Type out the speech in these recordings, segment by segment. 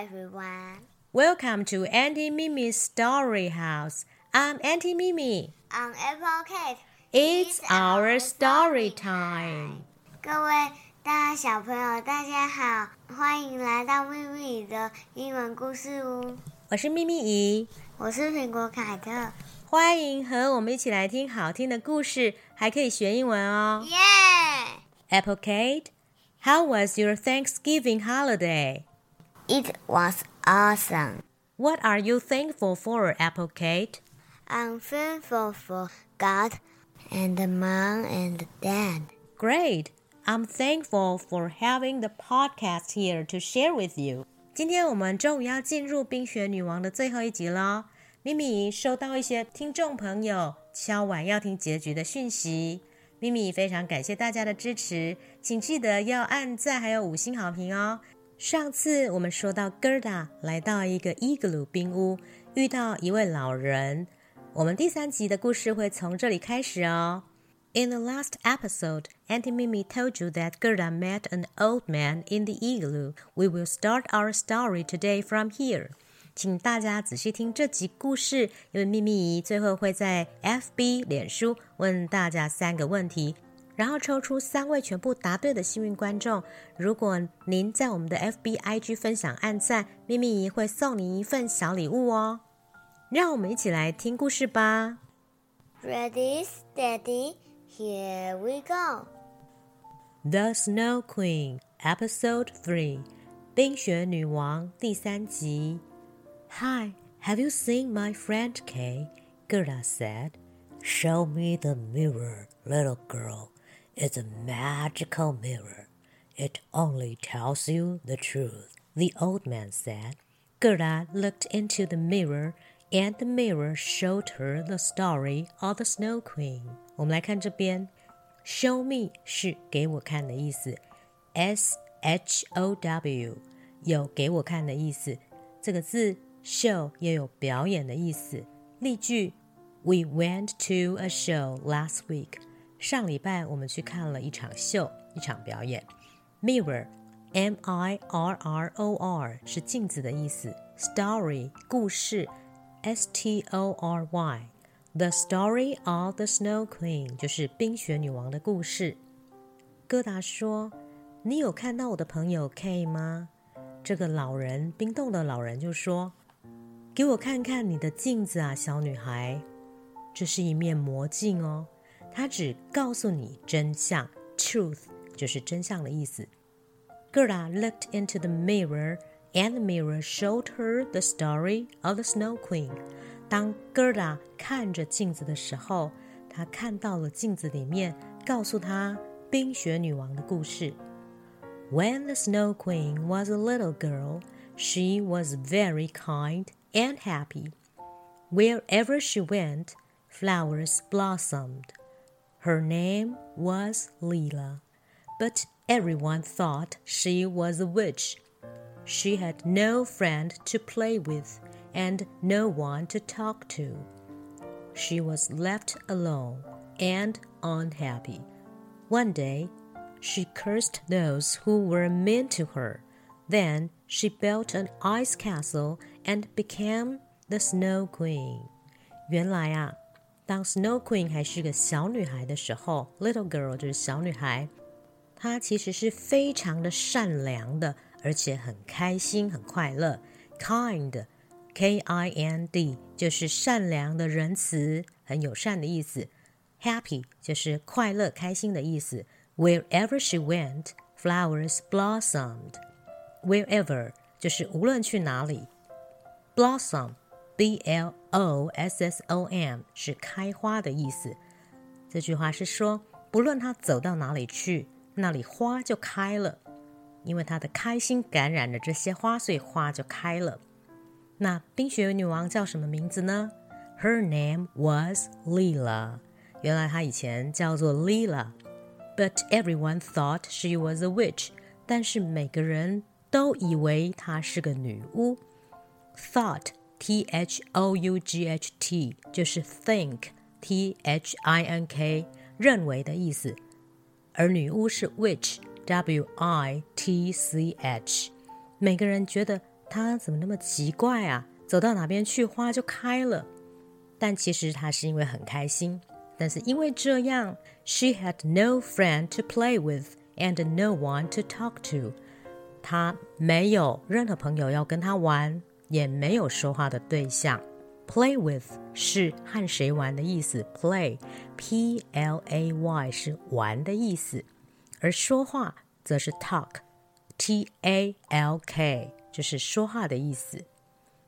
everyone. Welcome to Auntie Mimi's Story House. I'm Auntie Mimi. I'm Apple Kate. It's our story time. 各位大小朋友，大家好，欢迎来到秘密的英文故事屋。我是秘密姨，我是苹果凯特，欢迎和我们一起来听好听的故事，还可以学英文哦。耶 Apple Kate, how was your Thanksgiving holiday? It was awesome. What are you thankful for, Apple Kate? I'm thankful for God and Mom and Dad. Great. I'm thankful for having the podcast here to share with you. 今天我们终于要进入《冰雪女王》的最后一集了。咪咪收到一些听众朋友敲碗要听结局的讯息，咪咪非常感谢大家的支持，请记得要按赞还有五星好评哦。上次我们说到 Gerda 来到一个伊格鲁冰屋，遇到一位老人。我们第三集的故事会从这里开始哦。In the last episode, Auntie Mimi told you that Gerda met an old man in the igloo. We will start our story today from here. 请大家仔细听这集故事，因为秘密最后会在 FB 脸书问大家三个问题，然后抽出三位全部答对的幸运观众。如果您在我们的 FB、IG 分享按赞，秘密姨会送您一份小礼物哦。让我们一起来听故事吧。 Ready, steady, here we go. The Snow Queen Episode Three，冰雪女王第三集。Hi, have you seen my friend Kay? Gerda said. Show me the mirror, little girl. It's a magical mirror. It only tells you the truth, the old man said. Gerda looked into the mirror, and the mirror showed her the story of the Snow Queen. 我们来看这边，show me 是给我看的意思，s h o w 有给我看的意思。这个字 show 也有表演的意思。例句：We went to a show last week. 上礼拜我们去看了一场秀，一场表演。Mirror, M I R R O R 是镜子的意思。Story 故事，S T O R Y The Story of the Snow Queen 就是冰雪女王的故事。戈达说：“你有看到我的朋友 K 吗？”这个老人，冰冻的老人就说：“给我看看你的镜子啊，小女孩。这是一面魔镜哦，它只告诉你真相，truth 就是真相的意思。” Gerda looked into the mirror, and the mirror showed her the story of the Snow Queen. 当 Gerda 看着镜子的时候，她看到了镜子里面告诉她冰雪女王的故事。When the Snow Queen was a little girl, she was very kind and happy. Wherever she went, flowers blossomed. Her name was Leela, but everyone thought she was a witch. She had no friend to play with and no one to talk to. She was left alone and unhappy. One day, she cursed those who were mean to her. Then she built an ice castle and became the Snow Queen. 原来啊， 当 Snow Queen 还是个小女孩的时候，Little Girl 就是小女孩，她其实是非常的善良的，而且很开心、很快乐。Kind, K-I-N-D 就是善良的、仁慈、很友善的意思。Happy 就是快乐、开心的意思。Wherever she went, flowers blossomed. Wherever 就是无论去哪里。Blossom, B-L-O-S-S-O-M 是开花的意思。这句话是说， 不论他走到哪里去，那里花就开了，因为他的开心感染了这些花，所以花就开了。那冰雪女王叫什么名字呢？Her name was Lila。原来她以前叫做 Lila，but everyone thought she was a witch。但是每个人都以为她是个女巫。Thought T H O U G H T 就是 think T H I N K 认为的意思，而女巫是 witch W I T C H。每个人觉得她怎么那么奇怪啊？走到哪边去花就开了。但其实她是因为很开心，但是因为这样，she had no friend to play with and no one to talk to。她没有任何朋友要跟她玩。也没有说话的对象。Play with 是和谁玩的意思，play，p l a y 是玩的意思，而说话则是 talk，t a l k 就是说话的意思。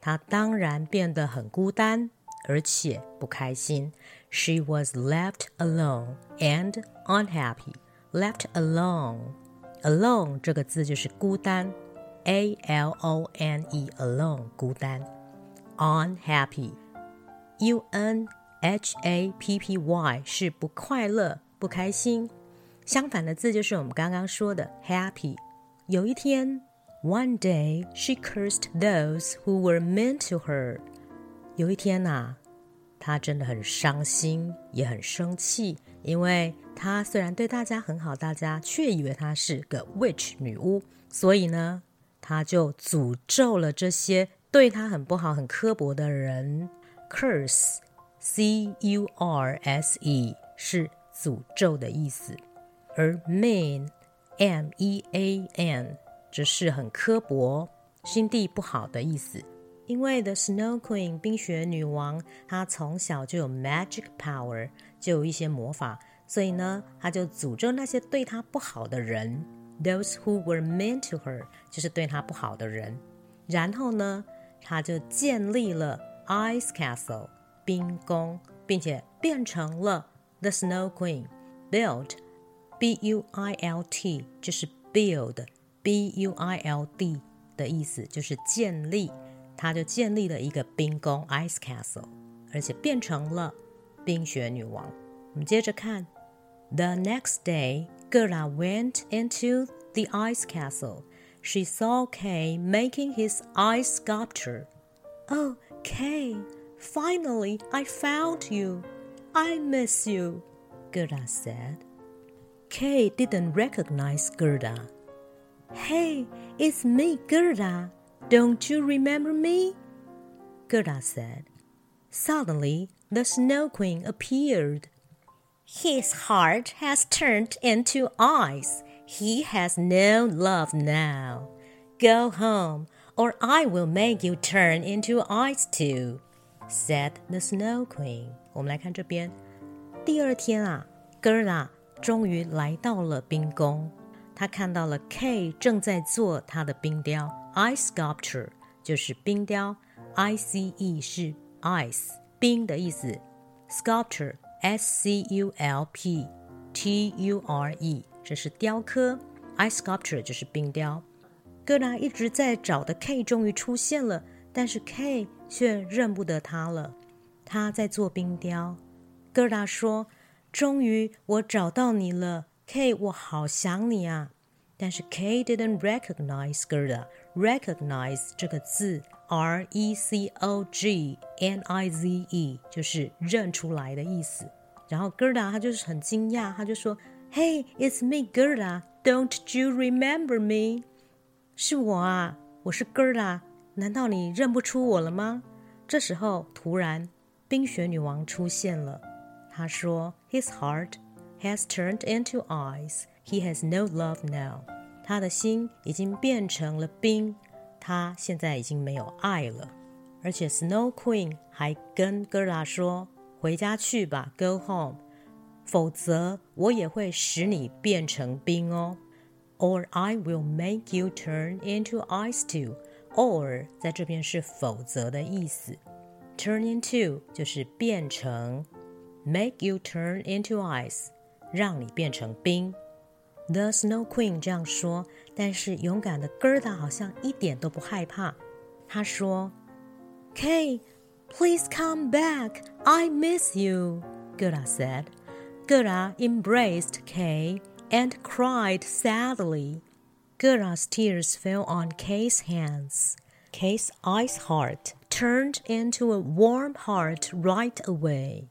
他当然变得很孤单，而且不开心。She was left alone and unhappy. Left alone，alone 这个字就是孤单。 A L O N E alone 孤单，unhappy U N H A P P Y 是不快乐、不开心。相反的字就是我们刚刚说的 happy。有一天，One day she cursed those who were mean to her。有一天呐，她真的很伤心，也很生气，因为她虽然对大家很好，大家却以为她是个 witch 女巫，所以呢。他就诅咒了这些对他很不好、很刻薄的人。Curse，C U R S E 是诅咒的意思，而 mean，M E A N 则是很刻薄、心地不好的意思。因为 The Snow Queen 冰雪女王，她从小就有 magic power，就有一些魔法，所以呢，她就诅咒那些对她不好的人。Those who were mean to her，就是对她不好的人。然后呢，她就建立了 Ice Castle 冰宫，并且变成了 The Snow Queen。Built，B U I L T，就是 build，B U I L D 的意思，就是建立。她就建立了一个冰宫 Ice Castle，而且变成了冰雪女王。我们接着看，The next day。 Gerda went into the ice castle. She saw Kay making his ice sculpture. Oh, Kay, finally I found you. I miss you, Gerda said. Kay didn't recognize Gerda. Hey, it's me, Gerda. Don't you remember me? Gerda said. Suddenly, the Snow Queen appeared. His heart has turned into ice. He has no love now. Go home, or I will make you turn into ice too," said the Snow Queen. 我们来看这边，第二天啊，Gerda 终于来到了冰宫。她看到了 K 正在做他的冰雕，ice sculpture 就是冰雕，I C E 是 ice 冰的意思，sculpture。 S C U L P T U R E，这是雕刻；ice sculpture 就是冰雕。戈达一直在找的 K 终于出现了，但是 K 却认不得他了。他在做冰雕。戈达说：“终于我找到你了，K，我好想你啊！”但是 K didn't recognize Gerda。 recognize 这个字，R E C O G N I Z E，就是认出来的意思。然后 Gerda 他就是很惊讶，他就说：“Hey, it's me, Gerda. Don't you remember me？” 是我啊，我是 Gerda。难道你认不出我了吗？这时候，突然冰雪女王出现了。她说：“His heart has turned into ice. He has no love now.” 他的心已经变成了冰，他现在已经没有爱了。而且 Snow Queen 还跟 Gerda 说：“回家去吧，Go home，否则我也会使你变成冰哦。Or I will make you turn into ice too。Or 在这边是否则的意思，turn into 就是变成，make you turn into ice，让你变成冰。The Snow Queen 这样说，但是勇敢的 Gerda 好像一点都不害怕。她说：“Kay, please come back. I miss you,” Gerda said. Gerda embraced Kay and cried sadly. Gerda's tears fell on Kay's hands. Kay's ice heart turned into a warm heart right away.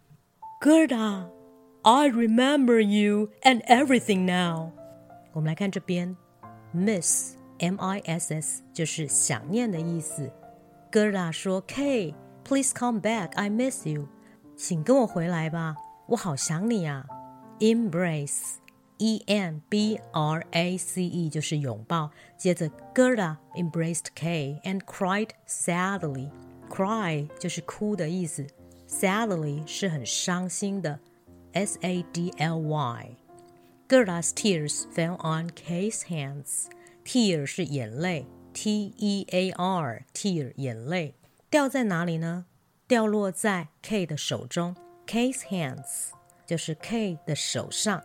Gerda, I remember you and everything now. 我们来看这边，miss m i s s 就是想念的意思。Gerda 说：“K, please come back. I miss you. 请跟我回来吧，我好想你啊。”Embrace e m b r a c e 就是拥抱。接着，Gerda embraced K and cried sadly. Cry 就是哭的意思，sadly 是很伤心的，s a d l y。Gerda's tears fell on Kay's hands. Tear 是眼泪，T E A R tear 眼泪掉在哪里呢？掉落在 K 的手中，Kay's hands 就是 K 的手上。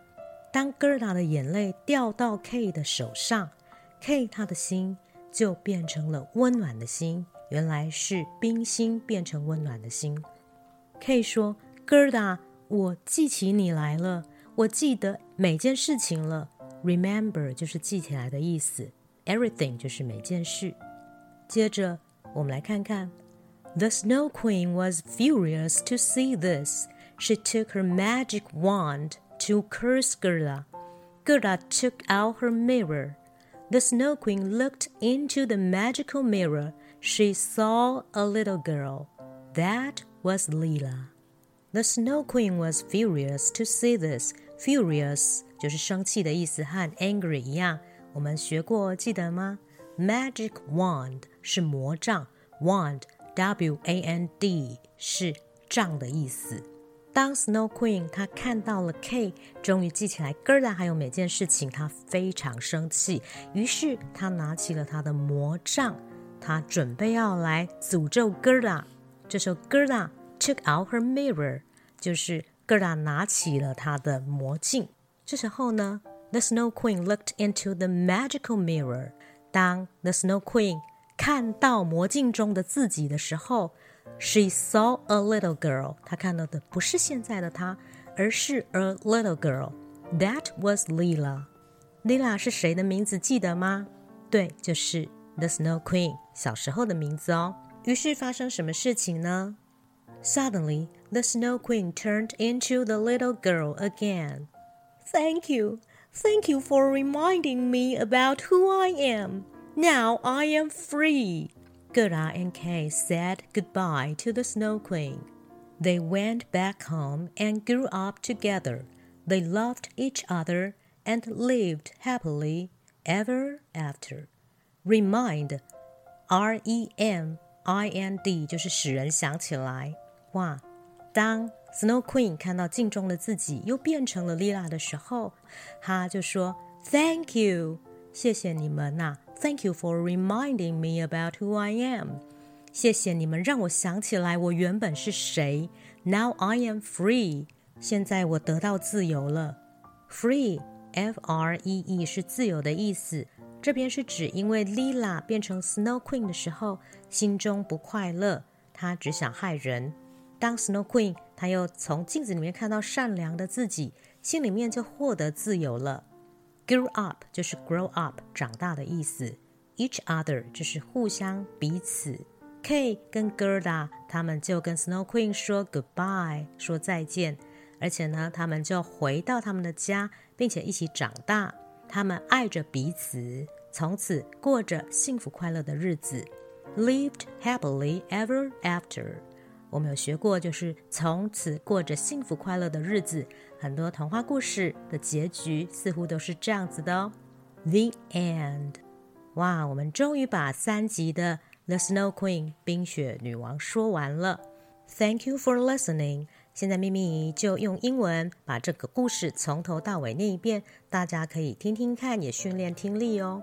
当 Gerda 的眼泪掉到 K 的手上，K 他的心就变成了温暖的心。原来是冰心变成温暖的心。K 说：“Gerda，我记起你来了。”我记得每件事情了，remember 就是记起来的意思，everything 就是每件事。接着我们来看看，The Snow Queen was furious to see this. She took her magic wand to curse Gerda. Gerda took out her mirror. The Snow Queen looked into the magical mirror. She saw a little girl. That was Lila. The Snow Queen was furious to see this. Furious 就是生气的意思，和 angry 一样。我们学过，记得吗？Magic wand 是魔杖，wand W A N D 是杖的意思。当 Snow Queen 她看到了 K，终于记起来 Gerda 还有每件事情，她非常生气。于是她拿起了她的魔杖，她准备要来诅咒 Gerda。这时候 Gerda took out her mirror，就是 Gerda 拿起了她的魔镜。这时候呢，The Snow Queen looked into the magical mirror。当 The Snow Queen 看到魔镜中的自己的时候，She saw a little girl。她看到的不是现在的她，而是 a little girl。That was Lila。Lila 是谁的名字？记得吗？对，就是 The Snow Queen 小时候的名字哦。于是发生什么事情呢 ？Suddenly, the Snow Queen turned into the little girl again. Thank you, thank you for reminding me about who I am. Now I am free. Gerda and Kay said goodbye to the Snow Queen. They went back home and grew up together. They loved each other and lived happily ever after. Remind, R E M I N D 就是使人想起来。 哇，当 Snow Queen 看到镜中的自己又变成了 Lila 的时候，她就说：“Thank you，谢谢你们呐、啊、！Thank you for reminding me about who I am。谢谢你们让我想起来我原本是谁。Now I am free，现在我得到自由了。Free，F R E E 是自由的意思。这边是指因为 Lila 变成 Snow Queen 的时候，心中不快乐，她只想害人。当 Snow Queen 她又从镜子里面看到善良的自己，心里面就获得自由了。Grow up 就是 grow up 长大的意思，each other 就是互相彼此。K 跟 Gerda 他们就跟 Snow Queen 说 goodbye 说再见，而且呢，他们就回到他们的家，并且一起长大。他们爱着彼此，从此过着幸福快乐的日子，lived happily ever after。我们有学过，就是从此过着幸福快乐的日子。很多童话故事的结局似乎都是这样子的哦。The end。哇，我们终于把三集的《The Snow Queen》冰雪女王说完了。Thank you for listening。现在咪咪就用英文把这个故事从头到尾念一遍，大家可以听听看，也训练听力哦。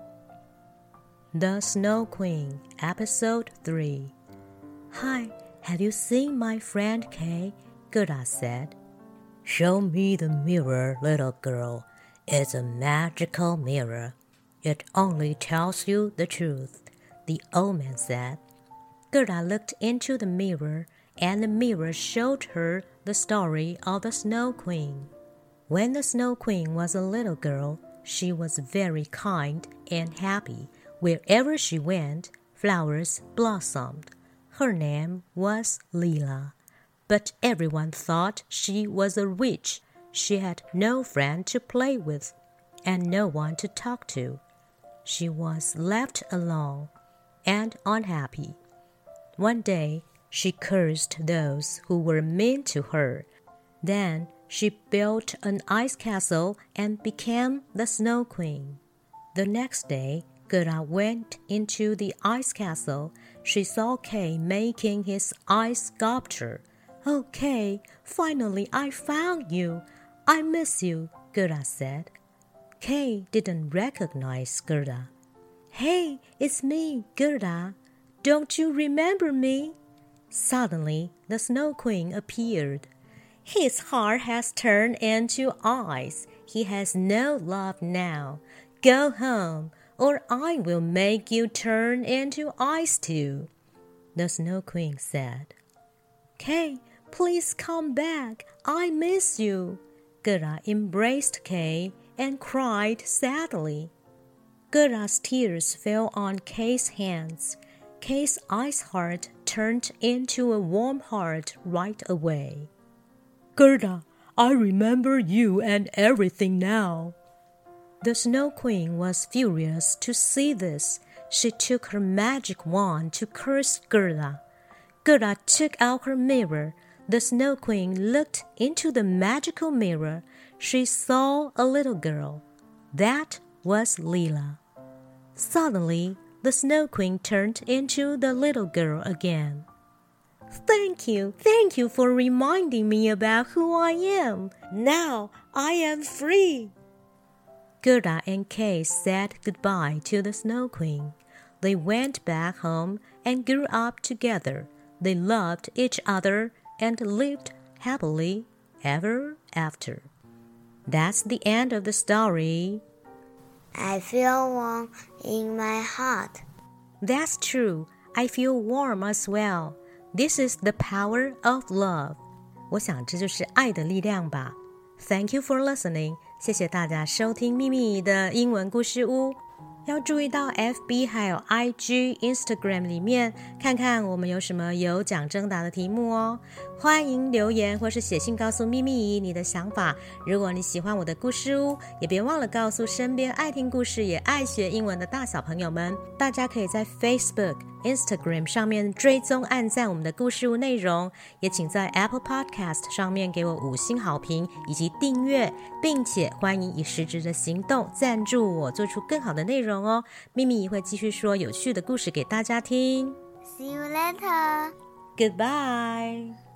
The Snow Queen, Episode 3. Hi, have you seen my friend Kay? Gerda said. Show me the mirror, little girl. It's a magical mirror. It only tells you the truth, the old man said. Gerda looked into the mirror, and the mirror showed her the story of the Snow Queen. When the Snow Queen was a little girl, she was very kind and happy. Wherever she went, flowers blossomed. Her name was Leela. But everyone thought she was a witch. She had no friend to play with and no one to talk to. She was left alone and unhappy. One day, she cursed those who were mean to her. Then she built an ice castle and became the Snow Queen. The next day, Gerda went into the ice castle. She saw Kay making his ice sculpture. Oh, Kay, finally I found you. I miss you, Gerda said. Kay didn't recognize Gerda. Hey, it's me, Gerda. Don't you remember me? Suddenly, the Snow Queen appeared. His heart has turned into ice. He has no love now. Go home, or I will make you turn into ice too. The Snow Queen said. Kay, please come back. I miss you. Gerda embraced Kay and cried sadly. Gerda's tears fell on Kay's hands. Kay's ice heart turned into a warm heart right away. Gerda, I remember you and everything now. The Snow Queen was furious to see this. She took her magic wand to curse Gerda. Gerda took out her mirror. The Snow Queen looked into the magical mirror. She saw a little girl. That was Leela. Suddenly, the Snow Queen turned into the little girl again. Thank you, thank you for reminding me about who I am. Now I am free. Gerda and Kay said goodbye to the Snow Queen. They went back home and grew up together. They loved each other and lived happily ever after. That's the end of the story. I feel warm in my heart. That's true. I feel warm as well. This is the power of love. 我想这就是爱的力量吧。Thank you for listening. 谢谢大家收听秘密的英文故事屋。要注意到 FB 还有 IG、Instagram 里面看看我们有什么有奖征答的题目哦。欢迎留言或是写信告诉咪咪姨你的想法。如果你喜欢我的故事屋，也别忘了告诉身边爱听故事也爱学英文的大小朋友们。大家可以在 Facebook、Instagram 上面追踪、按赞我们的故事屋内容，也请在 Apple Podcast 上面给我五星好评以及订阅，并且欢迎以实质的行动赞助我，做出更好的内容哦。咪咪会继续说有趣的故事给大家听。See you later. Goodbye.